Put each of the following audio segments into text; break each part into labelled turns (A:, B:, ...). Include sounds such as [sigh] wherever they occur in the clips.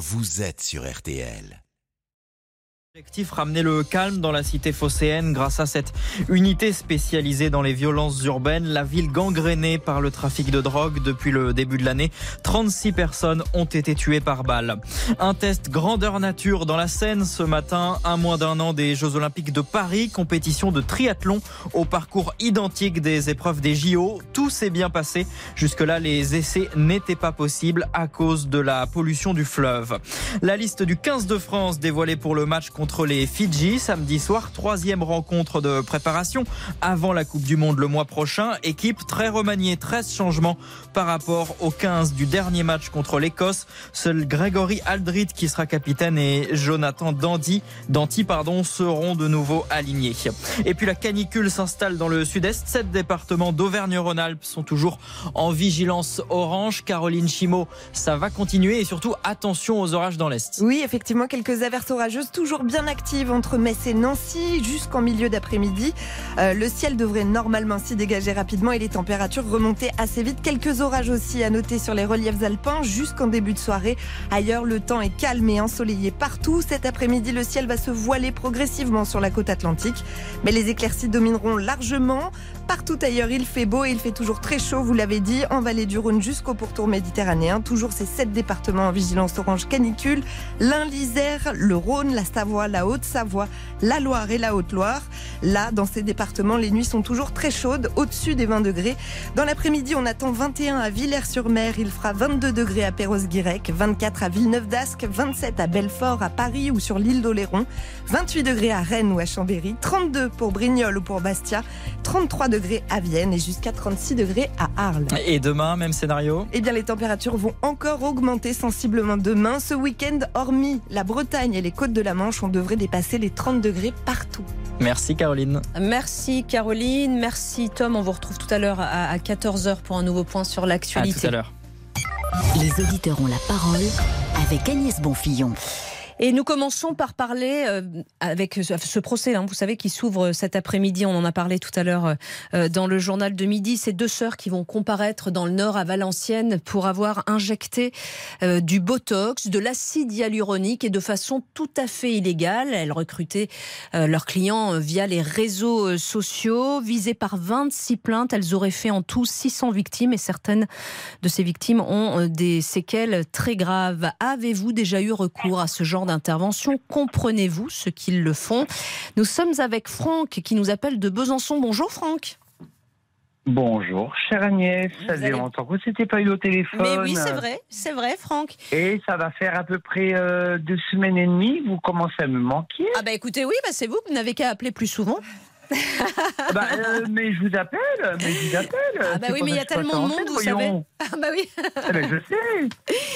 A: vous êtes sur RTL.
B: Objectif ramener le calme dans la cité phocéenne grâce à cette unité spécialisée dans les violences urbaines. La ville gangrénée par le trafic de drogue depuis le début de l'année. 36 personnes ont été tuées par balle. Un test grandeur nature dans la Seine ce matin, un mois d'un an des Jeux Olympiques de Paris, compétition de triathlon au parcours identique des épreuves des JO. Tout s'est bien passé. Jusque-là, les essais n'étaient pas possibles à cause de la pollution du fleuve. La liste du 15 de France dévoilée pour le match contre les Fidji samedi soir. Troisième rencontre de préparation avant la Coupe du Monde le mois prochain. Équipe très remaniée, 13 changements par rapport au 15 du dernier match contre l'Écosse. Seul Grégory Aldrit qui sera capitaine et Jonathan Dandy, Danty pardon, seront de nouveau alignés. Et puis la canicule s'installe dans le sud-est. Sept départements d'Auvergne-Rhône-Alpes sont toujours en vigilance orange. Caroline Chimot, ça va continuer et surtout attention aux orages dans l'est.
C: Oui, effectivement, quelques averses orageuses toujours bien active entre Metz et Nancy jusqu'en milieu d'après-midi. Euh, le ciel devrait normalement s'y dégager rapidement et les températures remonter assez vite. Quelques orages aussi à noter sur les reliefs alpins jusqu'en début de soirée. Ailleurs, le temps est calme et ensoleillé partout. Cet après-midi, le ciel va se voiler progressivement sur la côte atlantique. Mais les éclaircies domineront largement. Partout ailleurs, il fait beau et il fait toujours très chaud, vous l'avez dit, en vallée du Rhône jusqu'au pourtour méditerranéen. Toujours ces sept départements en vigilance orange canicule. L'Ain, l'Isère, le Rhône, la Savoie, la Haute-Savoie, la Loire et la Haute-Loire. Là, dans ces départements, les nuits sont toujours très chaudes, au-dessus des 20 degrés. Dans l'après-midi, on attend 21 à Villers-sur-Mer, il fera 22 degrés à Perros-Guirec, 24 à Villeneuve-d'Ascq, 27 à Belfort, à Paris ou sur l'île d'Oléron, 28 degrés à Rennes ou à Chambéry, 32 pour Brignoles ou pour Bastia, 33 degrés à Vienne et jusqu'à 36 degrés à Arles.
B: Et demain, même scénario?
C: Eh bien, les températures vont encore augmenter sensiblement demain. Ce week-end, hormis la Bretagne et les côtes de la Manche, on devrait dépasser les 30 degrés partout.
B: Merci Caroline.
D: Merci Caroline, merci Tom. On vous retrouve tout à l'heure à 14h pour un nouveau point sur l'actualité.
B: À tout à l'heure.
E: Les auditeurs ont la parole avec Agnès Bonfillon.
D: Et nous commençons par parler euh, avec ce procès, hein, vous savez, qui s'ouvre cet après-midi. On en a parlé tout à l'heure euh, dans le journal de midi. Ces deux sœurs qui vont comparaître dans le Nord à Valenciennes pour avoir injecté euh, du Botox, de l'acide hyaluronique et de façon tout à fait illégale. Elles recrutaient leurs clients via les réseaux sociaux. Visées par 26 plaintes, elles auraient fait en tout 600 victimes et certaines de ces victimes ont des séquelles très graves. Avez-vous déjà eu recours à ce genre d'intervention. Comprenez-vous ce qu'ils le font? Nous sommes avec Franck qui nous appelle de Besançon. Bonjour Franck.
F: Bonjour, chère Agnès. ça fait longtemps que c'était pas eu au téléphone.
D: Mais oui, c'est vrai, c'est vrai, Franck.
F: Et ça va faire à peu près euh, deux semaines et demie. Vous commencez à me manquer.
D: Ah bah écoutez, oui, bah c'est vous. Vous n'avez qu'à appeler plus souvent.
F: Ah [laughs] bah, euh, mais je vous appelle, mais je vous appelle.
D: Ah bah oui, mais il y a tellement de monde, vous savez. Ah bah oui.
F: Ah bah, je sais,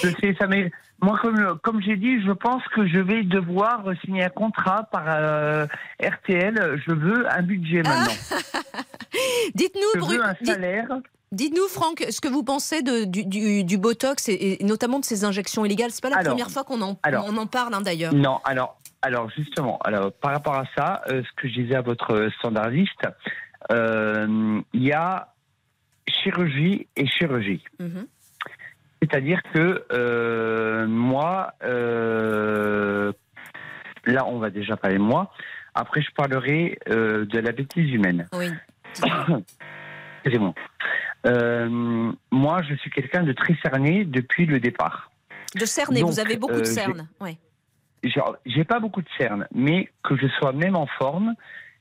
F: je sais, ça m'est moi, comme, comme j'ai dit, je pense que je vais devoir signer un contrat par euh, RTL. Je veux un budget maintenant. [laughs]
D: Dites-nous,
F: veux un salaire.
D: Dites-nous, Franck, ce que vous pensez de, du, du, Botox et, notamment de ces injections illégales. C'est pas la première fois qu'on en, on en parle, hein, d'ailleurs.
F: Non, alors, alors justement, alors par rapport à ça, euh, ce que je disais à votre standardiste, euh, il y a chirurgie et chirurgie. Mhm. C'est-à-dire que euh, moi, euh, là, on va déjà parler de moi. Après, je parlerai euh, de la bêtise humaine.
D: Oui. [coughs]
F: Excusez-moi. moi, je suis quelqu'un de très cerné depuis le départ.
D: De cerné, vous avez beaucoup de cernes. Oui.
F: J'ai pas beaucoup de cernes, mais que je sois même en forme,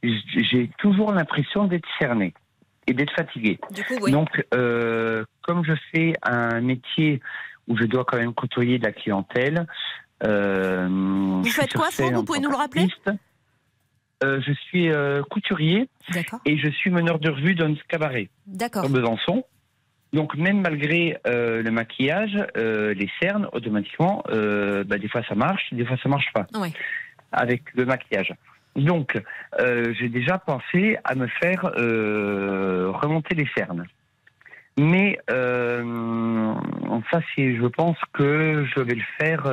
F: j'ai toujours l'impression d'être cerné et d'être fatigué. Donc, euh, comme je fais un métier où je dois quand même côtoyer de la clientèle.
D: Euh, vous faites quoi, Franck Vous pouvez nous le rappeler
F: euh, Je suis couturier et je suis meneur de revue d'un cabaret
D: D'accord.
F: Besançon. Donc même malgré le maquillage, les cernes, automatiquement, bah, des fois ça marche, des fois ça marche pas. Avec le maquillage. Donc, euh, j'ai déjà pensé à me faire euh, remonter les cernes. Mais euh, ça, c'est, je pense que je vais le faire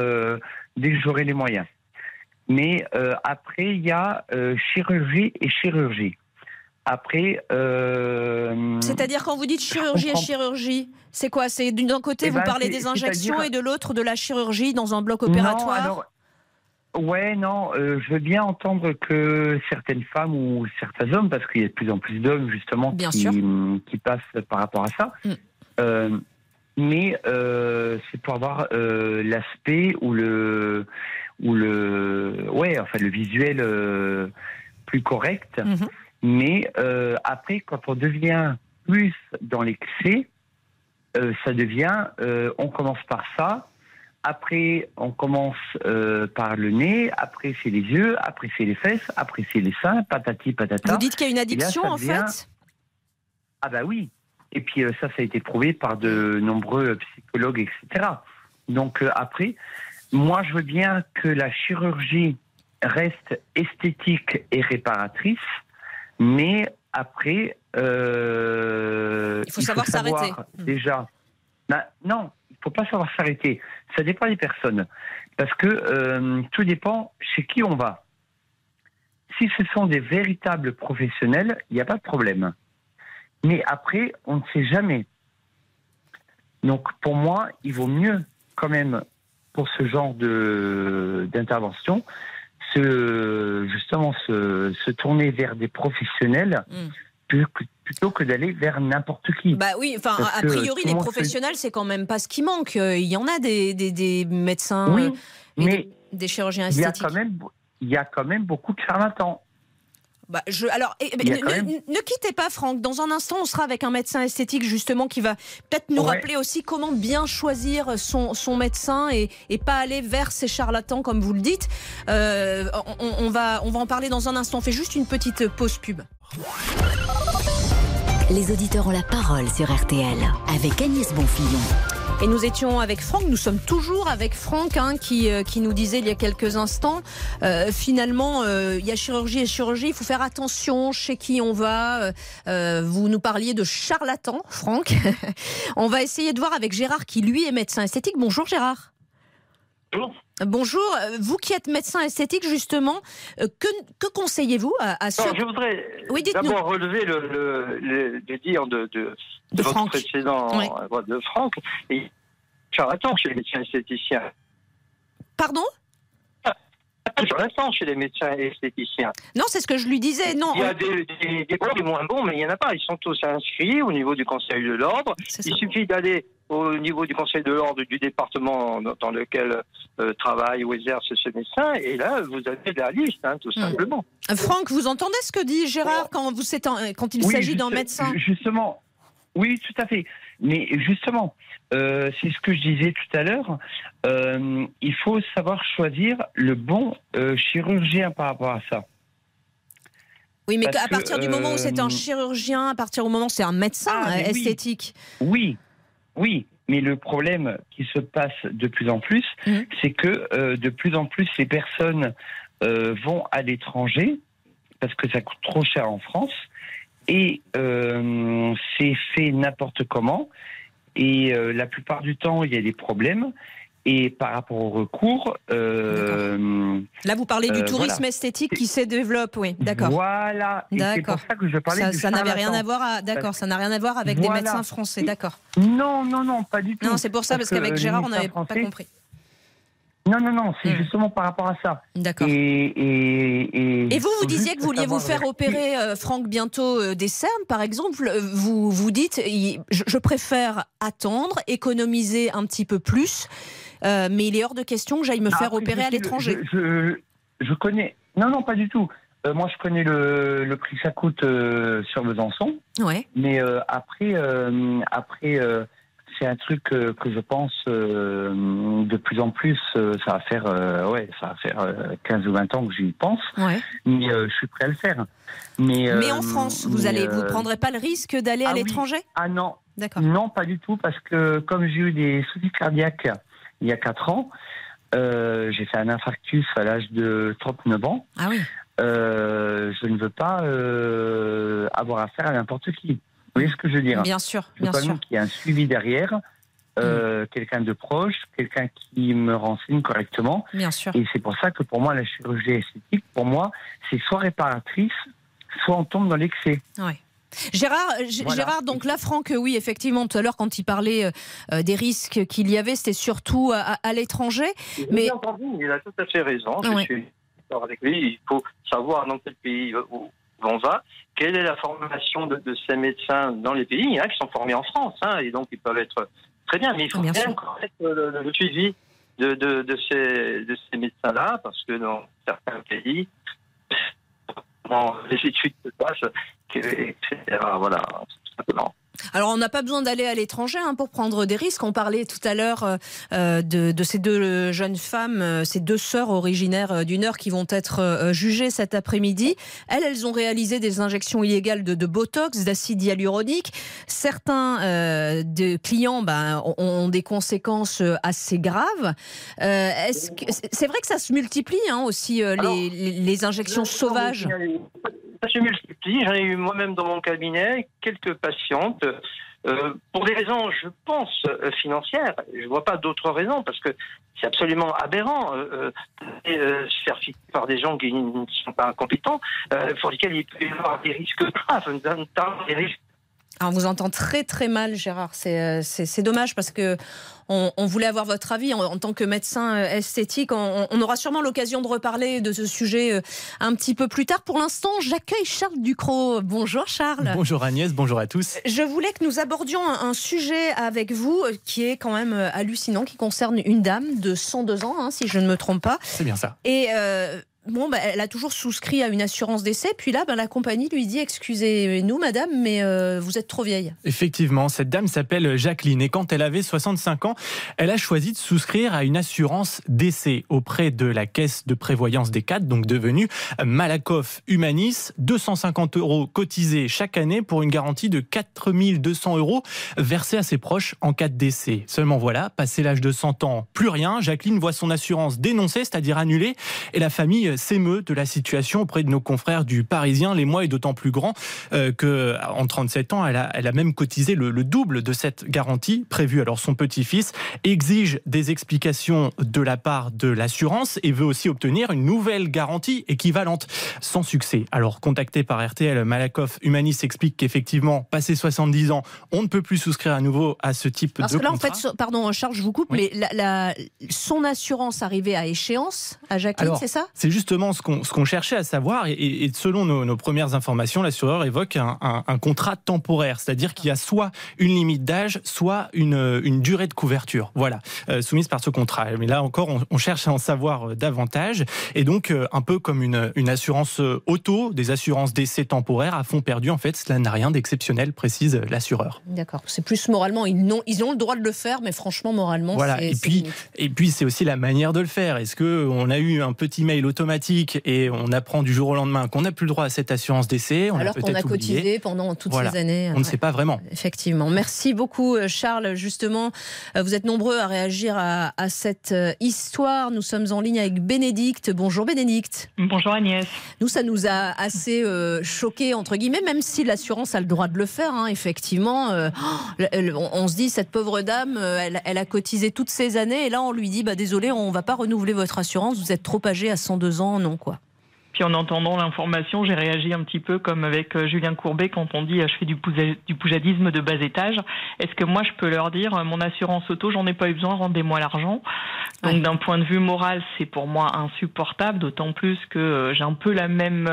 F: dès que j'aurai les moyens. Mais après, il y a chirurgie et chirurgie. Après.
D: C'est-à-dire quand vous dites chirurgie et chirurgie, c'est quoi? C'est d'un côté eh vous ben, parlez des injections et de l'autre de la chirurgie dans un bloc opératoire?
F: Ouais, non, euh, je veux bien entendre que certaines femmes ou certains hommes, parce qu'il y a de plus en plus d'hommes justement qui, passent par rapport à ça, mm. euh, mais euh, c'est pour avoir l'aspect ou le ou le ouais, enfin le visuel plus correct. Mm-hmm. Mais après, quand on devient plus dans l'excès, ça devient, on commence par ça, après, on commence euh, par le nez, après c'est les yeux, après c'est les fesses, après c'est les seins, patati patata.
D: Vous dites qu'il y a une addiction en fait?
F: Ah bah oui. Et puis euh, ça, ça a été prouvé par de nombreux psychologues, etc. Donc euh, après, moi je veux bien que la chirurgie reste esthétique et réparatrice, mais après,
D: il faut savoir s'arrêter.
F: Déjà, bah, non, faut pas savoir s'arrêter. Ça dépend des personnes. Parce que euh, tout dépend chez qui on va. Si ce sont des véritables professionnels, il n'y a pas de problème. Mais après, on ne sait jamais. Donc pour moi, il vaut mieux quand même pour ce genre de d'intervention se justement se, se, tourner vers des professionnels mm plutôt que d'aller vers n'importe qui.
D: Bah oui, enfin, a priori, les professionnels, c'est quand même pas ce qui manque. Euh, il y en a des, des, médecins
F: oui, euh, mais
D: des, chirurgiens esthétiques.
F: Il y, a quand même, il y a quand même beaucoup de charlatans.
D: Bah, je, alors, ne, quittez pas, Franck. Dans un instant, on sera avec un médecin esthétique, justement, qui va peut-être nous rappeler aussi comment bien choisir son, son médecin et, et, pas aller vers ces charlatans, comme vous le dites. Euh, on, on, va, on va en parler dans un instant. On fait juste une petite pause pub.
E: Les auditeurs ont la parole sur RTL avec Agnès Bonfillon.
D: Et nous étions avec Franck, nous sommes toujours avec Franck hein, qui, euh, qui nous disait il y a quelques instants, euh, finalement, euh, il y a chirurgie et chirurgie, il faut faire attention chez qui on va. vous nous parliez de charlatan, Franck. [laughs] on va essayer de voir avec Gérard qui lui est médecin esthétique. Bonjour Gérard.
G: Bonjour.
D: Bonjour, euh, vous qui êtes médecin esthétique justement, euh, que, que conseillez-vous à, ceux...
G: Je voudrais d'abord relever le, le, dire de, de, de, votre précédent euh, de Franck et charlatan chez les médecins esthéticiens.
D: Pardon?
G: Charlatan chez les médecins esthéticiens.
D: Non, c'est ce que je lui disais. Non,
G: il y a des, des, des moins bons, mais il n'y en a pas. Ils sont tous inscrits au niveau du Conseil de l'ordre. Il suffit d'aller au niveau du Conseil de l'ordre du département dans lequel euh, travaille ou exerce ce médecin, et là, vous avez la liste, hein, tout hmm. simplement.
D: Franck, vous entendez ce que dit Gérard quand, vous, quand il s'agit d'un médecin?
F: Justement, oui, tout à fait. Mais justement, euh, c'est ce que je disais tout à l'heure, euh, il faut savoir choisir le bon chirurgien par rapport à ça.
D: Oui, mais à partir du moment où c'est un chirurgien, à partir du moment où c'est un médecin ah, esthétique.
F: oui, oui, mais le problème qui se passe de plus en plus, mmh. c'est que euh, de plus en plus ces personnes euh, vont à l'étranger parce que ça coûte trop cher en France et euh, c'est fait n'importe comment et la plupart du temps il y a des problèmes et par rapport au recours.
D: Euh, Là, vous parlez du euh, tourisme esthétique qui se développe, oui, d'accord.
F: Voilà, c'est pour ça que je parlais
D: ça, ça n'avait rien à voir, d'accord, ça n'a rien à voir avec des médecins français, d'accord.
F: Non, non, non, pas du tout.
D: Non, c'est pour ça, parce, qu'avec Gérard, on n'avait pas compris.
F: Non, non, non, c'est hmm. justement par rapport à ça.
D: D'accord. Et, vous, vous disiez que vous vouliez vous faire opérer, euh, Franck, bientôt euh, des cernes, par exemple. Vous vous dites, je préfère attendre, économiser un petit peu plus. Euh, mais il est hors de question que j'aille me faire opérer à l'étranger.
F: Je, connais. Non, non, pas du tout. Euh, moi, je connais le, prix que ça coûte euh, sur Besançon.
D: Ouais.
F: Mais après, après c'est un truc que je pense de plus en plus, ça va faire, ouais, ça va faire 15 ou 20 ans que j'y pense.
D: Ouais.
F: Mais je suis prêt à le faire. Mais,
D: mais en France, vous allez, vous prendrez pas le risque d'aller à ah l'étranger?
F: Ah non. D'accord. Non, pas du tout, parce que comme j'ai eu des soucis cardiaques il y a 4 ans. Euh, j'ai fait un infarctus à l'âge de 39 ans.
D: Ah oui.
F: Euh, je ne veux pas euh, avoir affaire à n'importe qui. Vous voyez ce que je veux dire
D: Bien sûr,
F: je veux
D: bien sûr.
F: qu'il y ait un suivi derrière, mm. quelqu'un de proche, quelqu'un qui me renseigne correctement.
D: Bien sûr.
F: Et c'est pour ça que pour moi, la chirurgie esthétique, pour moi, c'est soit réparatrice, soit on tombe dans l'excès.
D: Gérard, Gérard, donc là, Franck, oui, effectivement, tout à l'heure, quand il parlait des risques qu'il y avait, c'était surtout à, l'étranger.
G: Mais il a tout à fait raison. Je suis d'accord avec lui. Il faut savoir dans quel pays où on va, quelle est la formation de, ces médecins dans les pays. Il y en a qui sont formés en France, hein, et donc ils peuvent être très bien, mais il faut bien, bien le, le, suivi de, de, de ces, de ces médecins-là, parce que dans certains pays, les études se passent, etc. Voilà, tout simplement.
D: Alors, on n'a pas besoin d'aller à l'étranger hein, pour prendre des risques. On parlait tout à l'heure euh, euh, de, ces deux jeunes femmes, euh, ces deux sœurs originaires du Nord qui vont être jugées cet après-midi. Elles, elles ont réalisé des injections illégales de, botox, d'acide hyaluronique. Certains des clients ben, ont, des conséquences assez graves. c'est vrai que ça se multiplie hein, aussi les, injections sauvages
G: ça se multiplie. J'en ai eu moi-même dans mon cabinet quelques patientes. Euh, pour des raisons, je pense, euh, financières, je ne vois pas d'autres raisons, parce que c'est absolument aberrant euh, euh, se faire fixer par des gens qui ne sont pas compétents, pour lesquels il peut y avoir des risques graves, des risques
D: on vous entend très très mal, Gérard. C'est euh, dommage parce que on, voulait avoir votre avis en, tant que médecin euh, esthétique. On, aura sûrement l'occasion de reparler de ce sujet euh, un petit peu plus tard. Pour l'instant, j'accueille Charles Ducrot. Bonjour Charles.
H: Bonjour Agnès, bonjour à tous.
D: Je voulais que nous abordions un, sujet avec vous qui est quand même hallucinant, qui concerne une dame de 102 ans, hein, si je ne me trompe pas.
H: C'est bien ça.
D: Et bon, bah, elle a toujours souscrit à une assurance d'essai. Puis là, bah, la compagnie lui dit Excusez-nous, madame, mais euh, vous êtes trop vieille.
H: Effectivement, cette dame s'appelle Jacqueline. Et quand elle avait 65 ans, elle a choisi de souscrire à une assurance d'essai auprès de la caisse de prévoyance des cadres, donc devenue Malakoff Humanis. 250 euros cotisés chaque année pour une garantie de 4200 euros versés à ses proches en cas de décès. Seulement voilà, passé l'âge de 100 ans, plus rien. Jacqueline voit son assurance dénoncée, c'est-à-dire annulée, et la famille s'émeut de la situation auprès de nos confrères du Parisien. Les mois est d'autant plus grand euh, que en 37 ans, elle a, elle a même cotisé le, double de cette garantie prévue. Alors son petit-fils exige des explications de la part de l'assurance et veut aussi obtenir une nouvelle garantie équivalente, sans succès. Alors contacté par RTL, Malakoff Humanis explique qu'effectivement, passé 70 ans, on ne peut plus souscrire à nouveau à ce type
D: Parce
H: de
D: que là, en fait, pardon, Charles, je vous coupe, mais la, son assurance arrivait à échéance à Jacqueline, c'est ça?
H: C'est justement ce qu'on cherchait à savoir. Et, selon nos, premières informations, l'assureur évoque un, contrat temporaire, c'est-à-dire qu'il y a soit une limite d'âge, soit une, une, durée de couverture. Voilà, euh, soumise par ce contrat. Mais là encore, on, cherche à en savoir euh, davantage. Et donc, euh, un peu comme une, une assurance auto, des assurances d'essai temporaires à fond perdu, en fait, cela n'a rien d'exceptionnel, précise l'assureur.
D: D'accord. C'est plus moralement, ils ont, ils ont le droit de le faire, mais franchement, moralement,
H: voilà. Et puis, et puis, c'est aussi la manière de le faire. Est-ce que on a eu un petit mail automatique et on apprend du jour au lendemain qu'on n'a plus le droit à cette assurance d'essai.
D: Alors qu'on a cotisé pendant toutes ces années.
H: On ne sait pas vraiment.
D: Effectivement. Merci beaucoup, euh, Charles. Justement, euh, vous êtes nombreux à réagir à, cette euh, histoire. Nous sommes en ligne avec Bénédicte. Bonjour, Bénédicte.
I: Bonjour, Agnès.
D: Nous, ça nous a assez choqué, entre guillemets, même si l'assurance a le droit de le faire. Hein, effectivement, on, se dit, cette pauvre dame, elle, a cotisé toutes ces années et là, on lui dit, bah, désolé, on ne va pas renouveler votre assurance. Vous êtes trop âgé à 102 ans. Non, quoi.
I: Puis en entendant l'information, j'ai réagi un petit peu comme avec euh, Julien Courbet quand on dit euh, je fais du, poujadisme de bas étage. Est-ce que moi je peux leur dire euh, mon assurance auto, j'en ai pas eu besoin, rendez-moi l'argent. Donc d'un point de vue moral, c'est pour moi insupportable, d'autant plus que j'ai un peu la même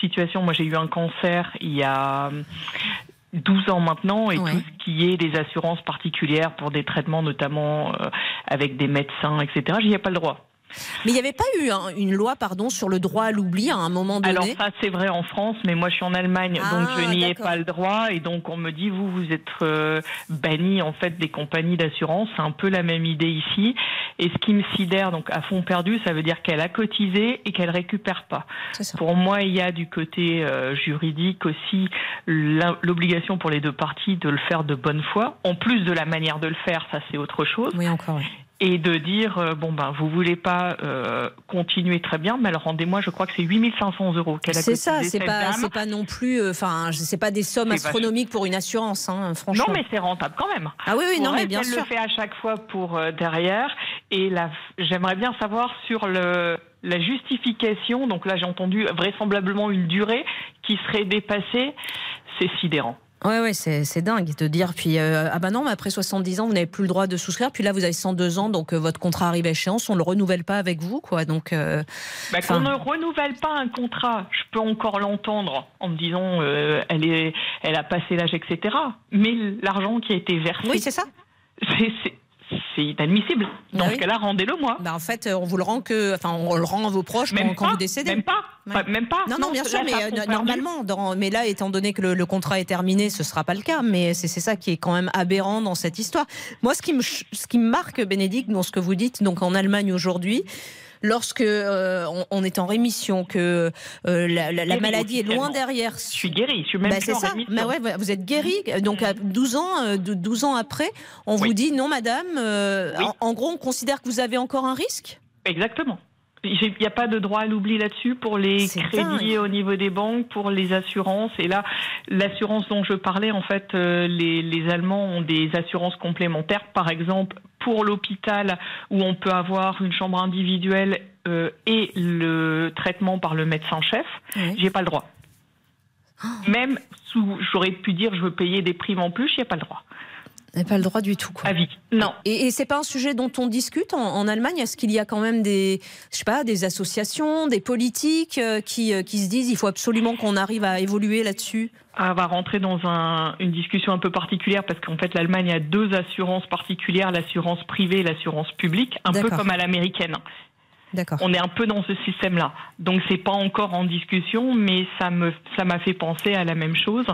I: situation. Moi j'ai eu un cancer il y a 12 ans maintenant et tout ce qui est des assurances particulières pour des traitements notamment avec des médecins, etc. J'y ai pas le droit.
D: Mais il n'y avait pas eu une loi pardon, sur le droit à l'oubli à un moment donné
I: Alors ça c'est vrai en France, mais moi je suis en Allemagne, donc je ah, n'y ai pas le droit. Et donc on me dit, vous, vous êtes euh, banni en fait des compagnies d'assurance. C'est un peu la même idée ici. Et ce qui me sidère, donc à fond perdu, ça veut dire qu'elle a cotisé et qu'elle récupère pas. Pour moi, il y a du côté euh, juridique aussi l'obligation pour les deux parties de le faire de bonne foi. En plus de la manière de le faire, ça c'est autre chose.
D: Oui, encore.
I: Et de dire euh, bon ben vous voulez pas euh, continuer très bien, mais alors rendez-moi, je crois que c'est 8500 euros qu'elle a
D: C'est ça, c'est pas c'est pas non plus, euh, enfin c'est pas des sommes astronomiques pour une assurance, hein, franchement.
I: Non mais c'est rentable quand même.
D: Ah oui oui non mais bien sûr.
I: Elle le fait à chaque fois pour derrière et là j'aimerais bien savoir sur le la justification. Donc là j'ai entendu vraisemblablement une durée qui serait dépassée. C'est sidérant.
D: Ouais, ouais, c'est dingue de dire. Puis, euh, ah ben non, mais après 70 ans, vous n'avez plus le droit de souscrire. Puis là, vous avez 102 ans, donc euh, votre contrat arrive à échéance. On ne le renouvelle pas avec vous, quoi. Donc,
I: euh, bah, qu'on ne renouvelle pas un contrat, je peux encore l'entendre en me disant, elle, est, elle a passé l'âge, etc. Mais l'argent qui a été versé.
D: Oui, c'est ça.
I: C'est c'est inadmissible. Dans ce cas-là, rendez-le moi.
D: Bah en fait, on vous le rend que, enfin, on le rend à vos proches quand, vous décédez.
I: Même pas. Même pas.
D: Non, non, bien sûr, mais euh, normalement, dans, mais là, étant donné que le, contrat est terminé, ce sera pas le cas. Mais c'est ça qui est quand même aberrant dans cette histoire. Moi, ce qui me, ce qui me marque, Bénédicte, dans ce que vous dites, donc en Allemagne aujourd'hui, lorsque euh, on, est en rémission, que euh, la, maladie est loin derrière.
I: Je suis guérie, je suis même bah,
D: c'est ça. Mais ouais, vous êtes guérie. Donc à 12 ans, 12 euh, ans après, on vous dit non, madame. en, gros, on considère que vous avez encore un risque?
I: Exactement. Il n'y a pas de droit à l'oubli là-dessus pour les crédits au niveau des banques, pour les assurances. Et là, l'assurance dont je parlais, en fait, euh, les, les, Allemands ont des assurances complémentaires. Par exemple, pour l'hôpital, où on peut avoir une chambre individuelle euh, et le traitement par le médecin-chef, j'ai pas le droit. Oh. Même sous, j'aurais pu dire, je veux payer des primes en plus, j'ai pas le droit
D: n'a pas le droit du tout. Quoi.
I: À vie. Non.
D: Et, et c'est pas un sujet dont on discute en, Allemagne? Est-ce qu'il y a quand même des, je sais pas, des associations, des politiques euh, qui, euh, qui se disent il faut absolument qu'on arrive à évoluer là-dessus?
I: Ah, va rentrer dans un, une discussion un peu particulière parce qu'en fait l'Allemagne a deux assurances particulières, l'assurance privée et l'assurance publique, un peu comme à l'américaine. On est un peu dans ce système-là. Donc c'est pas encore en discussion, mais ça me ça m'a fait penser à la même chose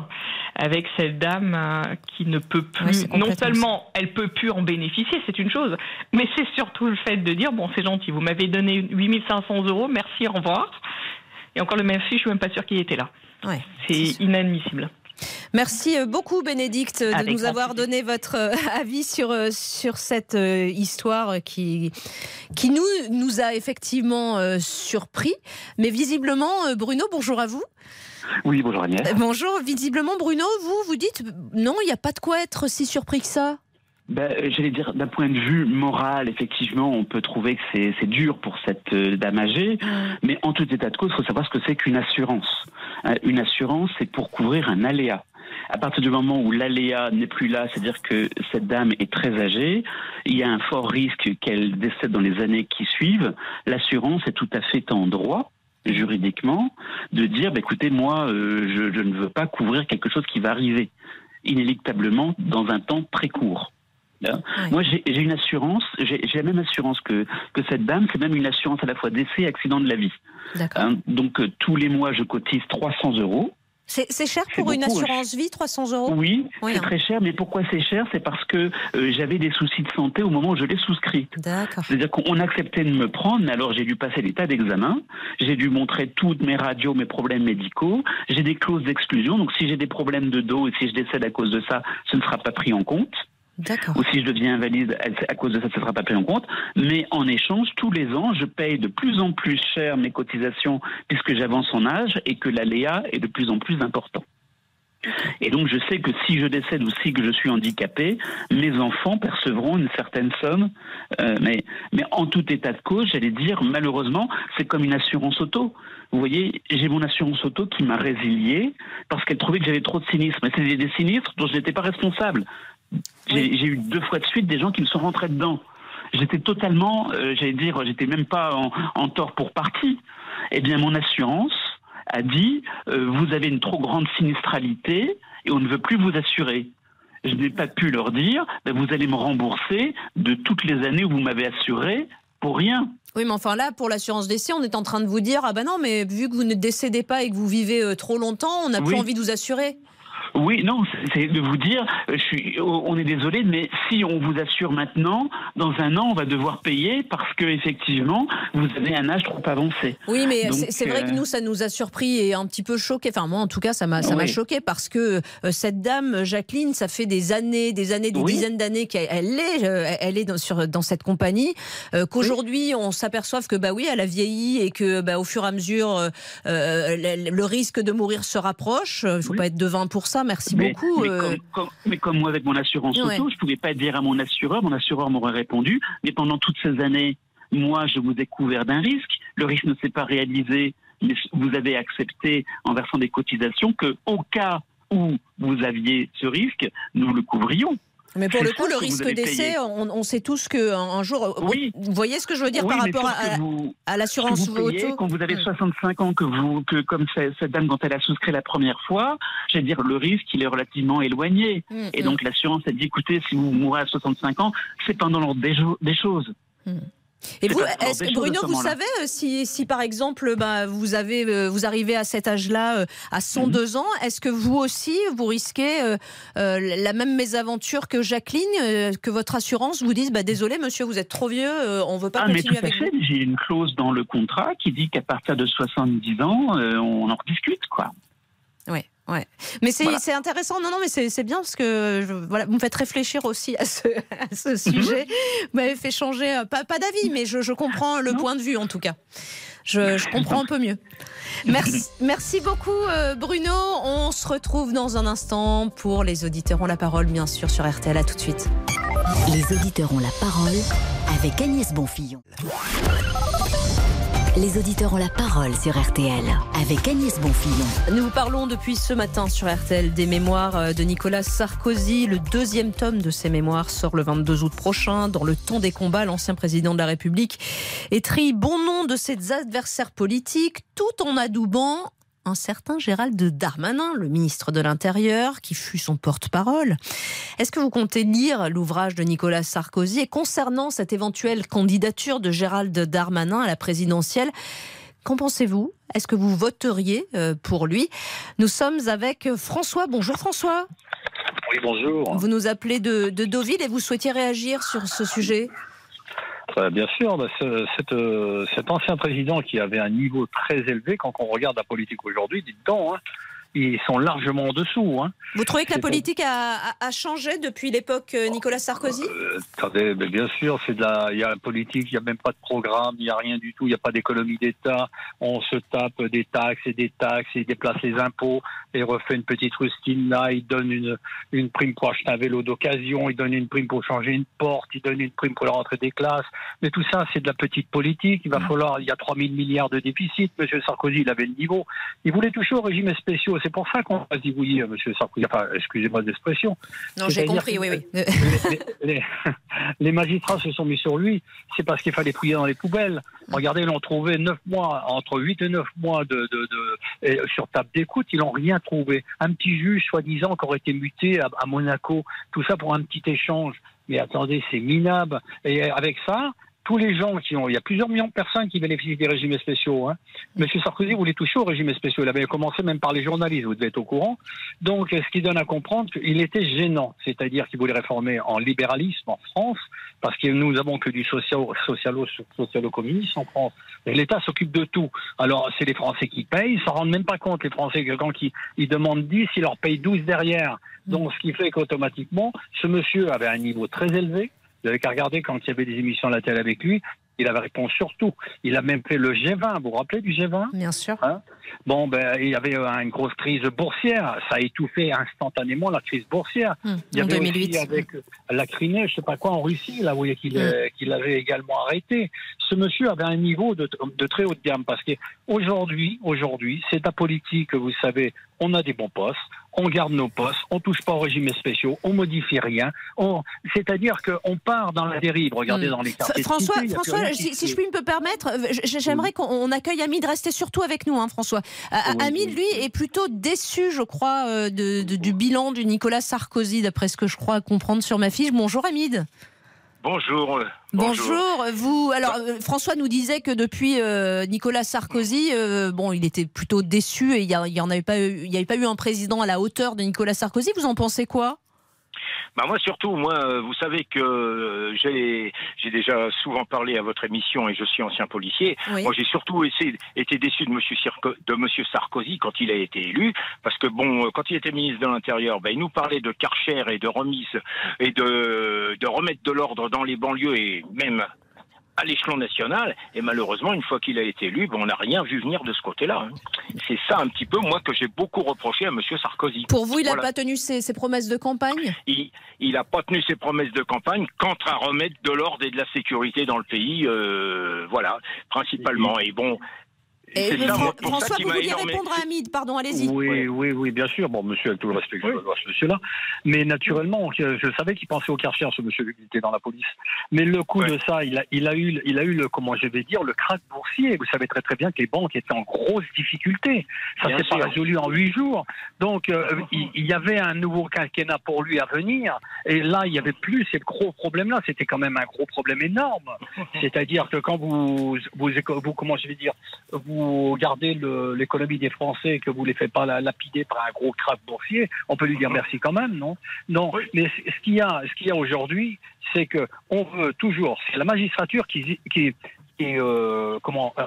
I: avec cette dame euh, qui ne peut plus. non seulement elle peut plus en bénéficier, c'est une chose, mais c'est surtout le fait de dire bon c'est gentil, vous m'avez donné 8500 euros, merci, au revoir. Et encore le merci, je suis même pas sûr qu'il était là. c'est inadmissible.
D: Merci euh, beaucoup Bénédicte de nous avoir donné votre euh, avis sur, euh, sur cette histoire qui, qui nous, nous a effectivement surpris. Mais visiblement, Bruno, bonjour à vous.
J: Oui, bonjour Agnès.
D: Bonjour, visiblement Bruno, vous, vous dites non, il n'y a pas de quoi être si surpris que ça
J: ben, J'allais dire, d'un point de vue moral, effectivement, on peut trouver que c'est dur pour cette dame âgée, mais en tout état de cause, il faut savoir ce que c'est qu'une assurance. Une assurance, c'est pour couvrir un aléa. À partir du moment où l'aléa n'est plus là, c'est-à-dire que cette dame est très âgée, il y a un fort risque qu'elle décède dans les années qui suivent, l'assurance est tout à fait en droit juridiquement de dire bah, écoutez moi euh, je, ne veux pas couvrir quelque chose qui va arriver inéluctablement dans un temps très court. Hein moi, j'ai une assurance, j'ai la même assurance que, que cette dame, c'est même une assurance à la fois décès et accident de la vie. Hein, donc, euh, tous les mois, je cotise 300 euros.
D: C'est cher pour une assurance vie, 300 euros?
J: Oui, c'est hein. très cher, mais pourquoi c'est cher? C'est parce que euh, j'avais des soucis de santé au moment où je l'ai souscrite.
D: D'accord.
J: C'est-à-dire qu'on acceptait de me prendre, mais alors j'ai dû passer l'état d'examen, j'ai dû montrer toutes mes radios, mes problèmes médicaux, j'ai des clauses d'exclusion, donc si j'ai des problèmes de dos et si je décède à cause de ça, ce ne sera pas pris en compte ou si je deviens invalide, à cause de ça, ça ne sera pas pris en compte. Mais en échange, tous les ans, je paye de plus en plus cher mes cotisations puisque j'avance en âge et que l'aléa est de plus en plus important. Et donc je sais que si je décède ou si que je suis handicapé, mes enfants percevront une certaine somme. Euh, mais, mais en tout état de cause, j'allais dire, malheureusement, c'est comme une assurance auto. Vous voyez, j'ai mon assurance auto qui m'a résilié parce qu'elle trouvait que j'avais trop de sinistres. Mais c'est des sinistres dont je n'étais pas responsable. J'ai eu deux fois de suite des gens qui me sont rentrés dedans. J'étais totalement, euh, j'allais dire, j'étais même pas en, tort pour partie. Eh bien, mon assurance a dit, euh, vous avez une trop grande sinistralité et on ne veut plus vous assurer. Je n'ai pas pu leur dire, ben, vous allez me rembourser de toutes les années où vous m'avez assuré pour rien.
D: Oui, mais enfin là, pour l'assurance décès, on est en train de vous dire, ah ben non, mais vu que vous ne décédez pas et que vous vivez euh, trop longtemps, on n'a plus envie de vous assurer.
J: Oui, non, c'est de vous dire, je suis, on est désolé, mais si on vous assure maintenant, dans un an, on va devoir payer parce que effectivement, vous avez un âge trop avancé.
D: Oui, mais c'est vrai que euh, nous, ça nous a surpris et un petit peu choqué. Enfin, moi, en tout cas, ça m'a, choqué parce que euh, cette dame, Jacqueline, ça fait des années, des années, des dizaines d'années qu'elle est, euh, elle est dans, sur, dans cette compagnie. Qu'aujourd'hui, on s'aperçoive que bah oui, elle a vieilli et que bah, au fur et à mesure, le, risque de mourir se rapproche. Il ne faut pas être devin pour ça merci beaucoup.
J: Euh. Mais, comme, moi, avec mon assurance auto, je ne pouvais pas dire à mon assureur, mon assureur m'aurait répondu, mais pendant toutes ces années, moi, je vous ai couvert d'un risque, le risque ne s'est pas réalisé, mais vous avez accepté, en versant des cotisations, que au cas où vous aviez ce risque, nous le couvrions.
D: Mais pour le coup, le risque d'essai, on, sait tous qu'un un jour. Oui. Vous voyez ce que je veux dire par rapport à, l'assurance
J: auto Quand vous avez 65 ans, que vous, que comme cette dame, quand elle a souscrit la première fois, veux dire, le risque, il est relativement éloigné. Mm, Et donc, mm. l'assurance a dit écoutez, si vous mourrez à 65 ans, c'est pendant l'ordre des, choses. Mm.
D: Et vous, Bruno, vous savez euh, si, si, par exemple bah, vous avez euh, vous arrivez à cet âge-là euh, à 102 mhm. ans, est-ce que vous aussi vous risquez la même mésaventure que Jacqueline, que votre assurance vous dise bah, désolé monsieur vous êtes trop vieux, on veut pas ah, continuer avec vous?
J: J'ai une clause dans le contrat qui dit qu'à partir de 70 ans on en rediscute quoi.
D: Oui. Ouais. Mais c'est intéressant. Non, non, mais c'est bien parce que voilà, vous me faites réfléchir aussi à ce, [laughs] ce mhm. sujet. Vous m'avez fait changer, euh, pas, pas d'avis, mais je, je, comprends le point de vue en tout cas. Je, je comprends un peu mieux. Merci, [laughs] merci beaucoup euh, Bruno. On se retrouve dans un instant pour les auditeurs ont la parole, bien sûr, sur RTL. À tout de suite.
E: Les auditeurs ont la parole avec Agnès Bonfillon. Les auditeurs ont la parole sur RTL avec Agnès Bonfillon.
D: Nous parlons depuis ce matin sur RTL des mémoires euh, de Nicolas Sarkozy. Le deuxième tome de ses mémoires sort le 22 août prochain. Dans le temps des combats, l'ancien président de la République étrit bon nom de ses adversaires politiques tout en adoubant un certain Gérald Darmanin, le ministre de l'Intérieur, qui fut son porte-parole. Est-ce que vous comptez lire l'ouvrage de Nicolas Sarkozy Et concernant cette éventuelle candidature de Gérald Darmanin à la présidentielle, qu'en pensez-vous? Est-ce que vous voteriez euh, pour lui? Nous sommes avec François. Bonjour François.
K: Oui, bonjour.
D: Vous nous appelez de, de Deauville et vous souhaitiez réagir sur ce sujet?
K: Bien sûr, bah, euh, cet ancien président qui avait un niveau très élevé, quand on regarde la politique aujourd'hui, dites donc, hein, ils sont largement en dessous. Hein.
D: Vous trouvez que la politique a, changé depuis l'époque euh, Nicolas Sarkozy?
K: Euh, Attendez, bien sûr, c'est de la, il y a la politique, il n'y a même pas de programme, il n'y a rien du tout, il n'y a pas d'économie d'État. On se tape des taxes et des taxes, il déplace les impôts et refait une petite rustine là, il donne une, une prime pour acheter un vélo d'occasion, il donne une prime pour changer une porte, il donne une prime pour la rentrée des classes. Mais tout ça, c'est de la petite politique. Il va mmh. falloir, il y a 3000 milliards de déficit. Monsieur Sarkozy, il avait le niveau. Il voulait toucher au régime spéciaux c'est pour ça qu'on va se oui, M. Sarkozy. Enfin, excusez-moi l'expression.
D: Non, j'ai compris, oui, oui. [laughs]
K: Les, magistrats se sont mis sur lui, c'est parce qu'il fallait fouiller dans les poubelles. Regardez, ils l'ont trouvé 9 mois, entre 8 et 9 mois de, sur table d'écoute, ils n'ont rien trouvé. Un petit juge, soi-disant, qui aurait été muté à, à Monaco, tout ça pour un petit échange. Mais attendez, c'est minable. Et avec ça, tous les gens qui ont, il y a plusieurs millions de personnes qui bénéficient des régimes spéciaux. Hein. Monsieur Sarkozy voulait toucher aux régimes spéciaux. Il avait commencé même par les journalistes, vous devez être au courant. Donc, ce qui donne à comprendre qu'il était gênant, c'est-à-dire qu'il voulait réformer en libéralisme en France, parce que nous avons que du socialo, socialo, socialo-communiste en France. L'État s'occupe de tout. Alors, c'est les Français qui payent, ils s'en rendent même pas compte. Les Français, quand ils, ils demandent 10, ils leur payent 12 derrière. Donc, ce qui fait qu'automatiquement, ce monsieur avait un niveau très élevé, vous n'avez qu'à regarder quand il y avait des émissions à la télé avec lui, il avait répondu sur tout. Il a même fait le G20. Vous vous rappelez du G20
D: Bien sûr.
K: Hein? Bon, ben, il y avait une grosse crise boursière. Ça a étouffé instantanément la crise boursière.
D: Hum,
K: il y
D: avait 2008. Aussi
K: avec la Crimée, je sais pas quoi, en Russie, là, vous voyez qu'il qu'il avait également arrêté. Ce monsieur avait un niveau de, de très haut de gamme parce qu'aujourd'hui, aujourd'hui, c'est la politique, vous savez, on a des bons postes, on garde nos postes, on touche pas aux régimes spéciaux, on modifie rien. C'est-à-dire qu'on part dans la dérive. Regardez hmm. dans les quartiers.
D: François, François si, je puis me permettre, euh, j'aimerais qu'on accueille Amid. Restez surtout avec nous, hein, François. Euh, Amid, lui, est plutôt déçu, je crois, euh, du bilan du Nicolas Sarkozy, d'après ce que je crois comprendre sur ma fiche. Bonjour, Amid.
L: Bonjour.
D: Bonjour. Vous, alors euh, François nous disait que depuis euh, Nicolas Sarkozy, euh, bon, il était plutôt déçu et il n'y en avait pas, il y avait pas eu un président à la hauteur de Nicolas Sarkozy. Vous en pensez quoi?
L: Bah moi surtout, moi, euh, vous savez que euh, j'ai j'ai déjà souvent parlé à votre émission et je suis ancien policier. Moi, j'ai surtout essayé, été déçu de Monsieur de Monsieur Sarkozy quand il a été élu, parce que bon, euh, quand il était ministre de l'Intérieur, ben, il nous parlait de Karcher et de remise et de de remettre de l'ordre dans les banlieues et même à l'échelon national. Et malheureusement, une fois qu'il a été élu, on n'a rien vu venir de ce côté-là. Hein. C'est ça un petit peu, moi, que j'ai beaucoup reproché à M. Sarkozy.
D: Pour vous, il n'a pas tenu ses, promesses de campagne?
L: Il n'a pas tenu ses promesses de campagne quant à remettre de l'ordre et de la sécurité dans le pays, euh, voilà, principalement. Et bon,
D: François, vous vouliez répondre à Hamid, pardon, allez-y.
K: Oui, oui, oui, bien sûr. Bon, monsieur, avec tout le respect que je dois à ce monsieur-là. Mais naturellement, je savais qu'il pensait au quartier, ce monsieur, qui était dans la police. Mais le coup de ça, il a, il a eu, il a eu le, comment je vais dire, le crack boursier. Vous savez très très bien que les banques étaient en grosse difficulté. Ça s'est pas résolu en huit jours. Donc, euh, il, y avait un nouveau quinquennat pour lui à venir. Et là, il y avait plus ces gros problèmes-là. C'était quand même un gros problème énorme. [laughs] C'est-à-dire que quand vous, vous, vous, comment je vais dire, vous vous gardez l'économie des Français et que vous ne les faites pas lapider par un gros crack boursier, on peut lui dire merci quand même, non? Non, mais ce qu'il y a, ce qu'il y a aujourd'hui, c'est que on veut toujours, c'est la magistrature qui, qui, euh, comment, euh,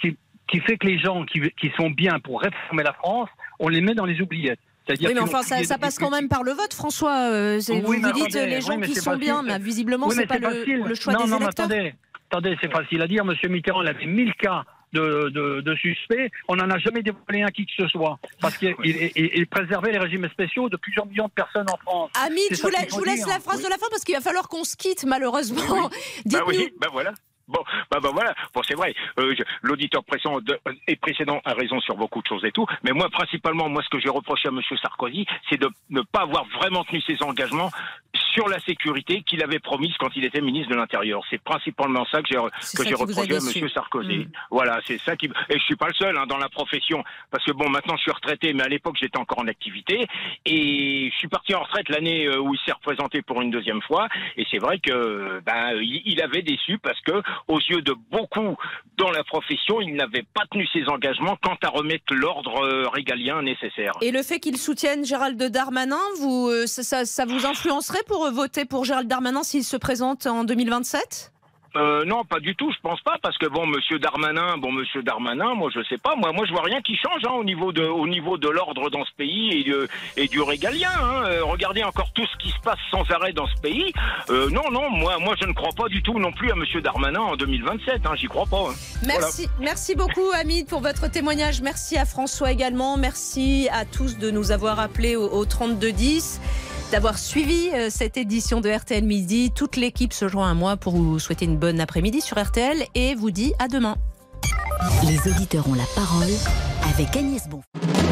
K: qui, qui, fait que les gens qui, qui sont bien pour réformer la France, on les met dans les oubliettes.
D: Oui, mais enfin, ça, passe quand même par le vote, François. Euh, vous, vous dites les gens qui sont bien, mais visiblement, ce n'est pas le, choix des électeurs.
K: attendez, attendez c'est facile à dire. Monsieur Mitterrand, il avait 1000 cas de, de, suspects. On n'en a jamais dévoilé un qui que ce soit. Parce qu'il préservait les régimes spéciaux de plusieurs millions de personnes en France.
D: Ami, je vous, laisse la phrase de la fin parce qu'il va falloir qu'on se quitte, malheureusement. [laughs]
L: Bah oui, bah voilà. Bon, bah, bah voilà. Bon, c'est vrai. Euh, L'auditeur précédent et précédent a raison sur beaucoup de choses et tout. Mais moi, principalement, moi, ce que j'ai reproché à Monsieur Sarkozy, c'est de ne pas avoir vraiment tenu ses engagements sur la sécurité qu'il avait promise quand il était ministre de l'Intérieur. C'est principalement ça que j'ai que j'ai reproché à Monsieur Sarkozy. Mm. Voilà, c'est ça qui et je suis pas le seul hein, dans la profession parce que bon, maintenant je suis retraité, mais à l'époque j'étais encore en activité et je suis parti en retraite l'année euh, où il s'est représenté pour une deuxième fois. Et c'est vrai que ben il avait déçu parce que aux yeux de beaucoup dans la profession, il n'avait pas tenu ses engagements quant à remettre l'ordre euh, régalien nécessaire.
D: Et le fait qu'il soutienne Gérald Darmanin, vous, euh, ça, ça vous influencerait pour voter pour Gérald Darmanin s'il se présente en 2027
L: euh, non, pas du tout. Je pense pas parce que bon, Monsieur Darmanin, bon, Monsieur Darmanin, moi je sais pas. Moi, moi je vois rien qui change hein, au niveau de, au niveau de l'ordre dans ce pays et, de, et du régalien. Hein. Euh, regardez encore tout ce qui se passe sans arrêt dans ce pays. Euh, non, non, moi, moi je ne crois pas du tout non plus à Monsieur Darmanin en 2027. Hein, J'y crois pas. Hein.
D: Merci, merci beaucoup, Hamid, pour votre témoignage. Merci à François également. Merci à tous de nous avoir appelés au, au 32 10 d'avoir suivi euh, cette édition de RTL Midi. Toute l'équipe se joint à moi pour vous souhaiter une bonne après-midi sur RTL et vous dit à demain.
E: Les auditeurs ont la parole avec Agnès Bon.